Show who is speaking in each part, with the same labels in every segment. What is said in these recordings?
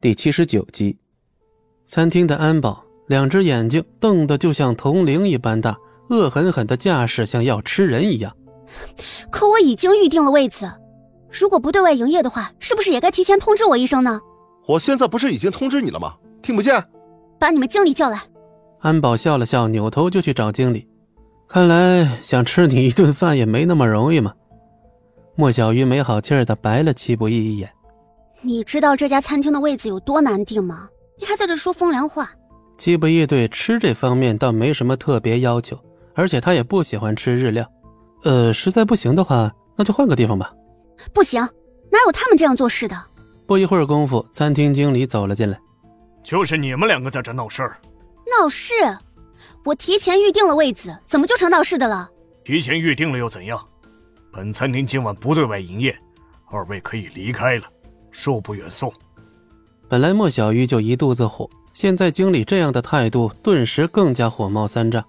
Speaker 1: 第七十九集，餐厅的安保两只眼睛瞪得就像铜铃一般大，恶狠狠的架势像要吃人一样。
Speaker 2: 可我已经预定了位子，如果不对外营业的话，是不是也该提前通知我一声呢？
Speaker 3: 我现在不是已经通知你了吗？听不见？
Speaker 2: 把你们经理叫来。
Speaker 1: 安保笑了笑，扭头就去找经理。看来想吃你一顿饭也没那么容易嘛。莫小鱼没好气儿的白了戚不义一眼。
Speaker 2: 你知道这家餐厅的位子有多难订吗？你还在这说风凉话。
Speaker 1: 季不义对吃这方面倒没什么特别要求，而且他也不喜欢吃日料。呃，实在不行的话，那就换个地方吧。
Speaker 2: 不行，哪有他们这样做事的？
Speaker 1: 不一会儿功夫，餐厅经理走了进来。
Speaker 4: 就是你们两个在这闹事儿。
Speaker 2: 闹事？我提前预定了位子，怎么就成闹事的了？
Speaker 4: 提前预定了又怎样？本餐厅今晚不对外营业，二位可以离开了。恕不远送。
Speaker 1: 本来莫小鱼就一肚子火，现在经理这样的态度，顿时更加火冒三丈。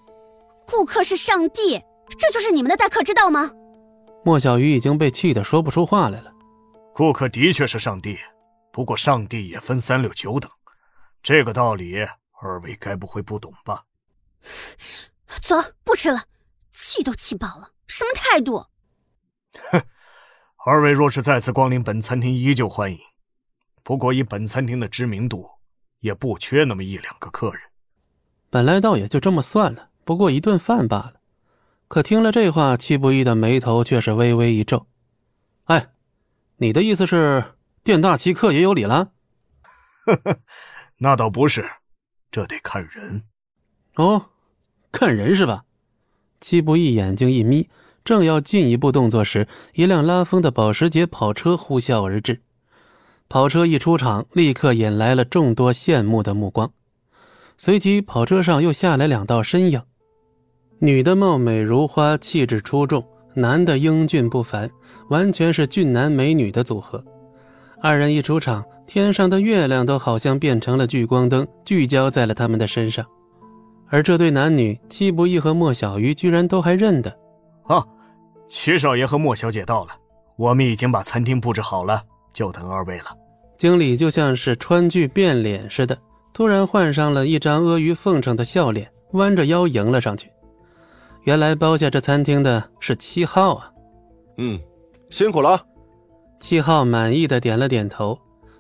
Speaker 2: 顾客是上帝，这就是你们的待客之道吗？
Speaker 1: 莫小鱼已经被气得说不出话来了。
Speaker 4: 顾客的确是上帝，不过上帝也分三六九等，这个道理二位该不会不懂吧？
Speaker 2: 走，不吃了，气都气饱了，什么态度？
Speaker 4: 哼。二位若是再次光临本餐厅，依旧欢迎。不过以本餐厅的知名度，也不缺那么一两个客人。
Speaker 1: 本来倒也就这么算了，不过一顿饭罢了。可听了这话，戚不义的眉头却是微微一皱。哎，你的意思是店大欺客也有理了？
Speaker 4: 呵呵，那倒不是，这得看人。
Speaker 1: 哦，看人是吧？戚不义眼睛一眯。正要进一步动作时，一辆拉风的保时捷跑车呼啸而至。跑车一出场，立刻引来了众多羡慕的目光。随即，跑车上又下来两道身影：女的貌美如花，气质出众；男的英俊不凡，完全是俊男美女的组合。二人一出场，天上的月亮都好像变成了聚光灯，聚焦在了他们的身上。而这对男女，戚不义和莫小鱼居然都还认得。
Speaker 4: 啊！七少爷和莫小姐到了，我们已经把餐厅布置好了，就等二位了。
Speaker 1: 经理就像是川剧变脸似的，突然换上了一张阿谀奉承的笑脸，弯着腰迎了上去。原来包下这餐厅的是七号啊！
Speaker 3: 嗯，辛苦了。
Speaker 1: 七号满意的点了点头，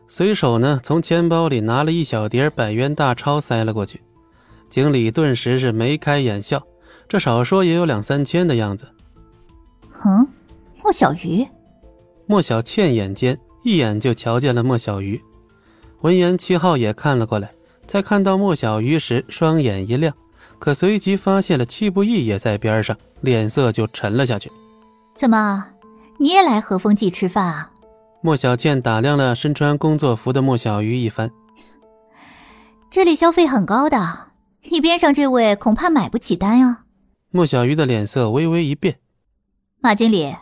Speaker 1: 随手呢从钱包里拿了一小叠百元大钞塞了过去。经理顿时是眉开眼笑，这少说也有两三千的样子。
Speaker 5: 嗯，莫小鱼。
Speaker 1: 莫小倩眼尖，一眼就瞧见了莫小鱼。闻言，七号也看了过来，在看到莫小鱼时，双眼一亮，可随即发现了戚不义也在边上，脸色就沉了下去。
Speaker 5: 怎么，你也来和风记吃饭啊？
Speaker 1: 莫小倩打量了身穿工作服的莫小鱼一番。
Speaker 5: 这里消费很高的，你边上这位恐怕买不起单啊。
Speaker 1: 莫小鱼的脸色微微一变。
Speaker 5: 马经理，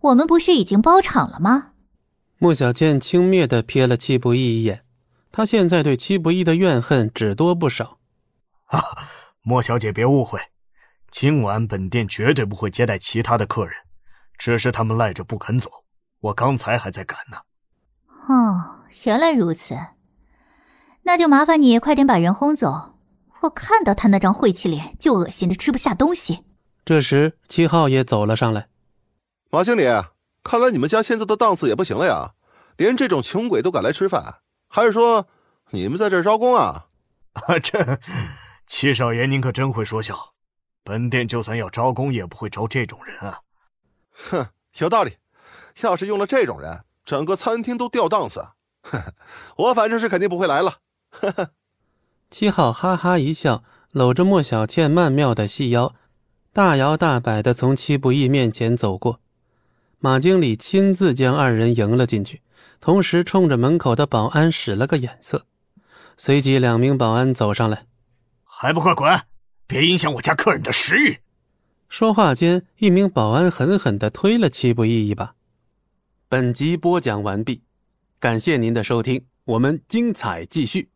Speaker 5: 我们不是已经包场了吗？
Speaker 1: 莫小倩轻蔑的瞥了戚不义一眼，他现在对戚不义的怨恨只多不少。
Speaker 4: 啊，莫小姐别误会，今晚本店绝对不会接待其他的客人，只是他们赖着不肯走，我刚才还在赶呢。
Speaker 5: 哦，原来如此，那就麻烦你快点把人轰走，我看到他那张晦气脸就恶心的吃不下东西。
Speaker 1: 这时，七号也走了上来。
Speaker 3: 马经理，看来你们家现在的档次也不行了呀，连这种穷鬼都敢来吃饭，还是说你们在这招工啊？
Speaker 4: 啊，这七少爷您可真会说笑，本店就算要招工，也不会招这种人啊。
Speaker 3: 哼，有道理。要是用了这种人，整个餐厅都掉档次。我反正是肯定不会来了。
Speaker 1: 七号哈哈一笑，搂着莫小倩曼妙的细腰。大摇大摆的从戚不义面前走过，马经理亲自将二人迎了进去，同时冲着门口的保安使了个眼色，随即两名保安走上来，
Speaker 4: 还不快滚，别影响我家客人的食欲！
Speaker 1: 说话间，一名保安狠狠的推了戚不义一把。本集播讲完毕，感谢您的收听，我们精彩继续。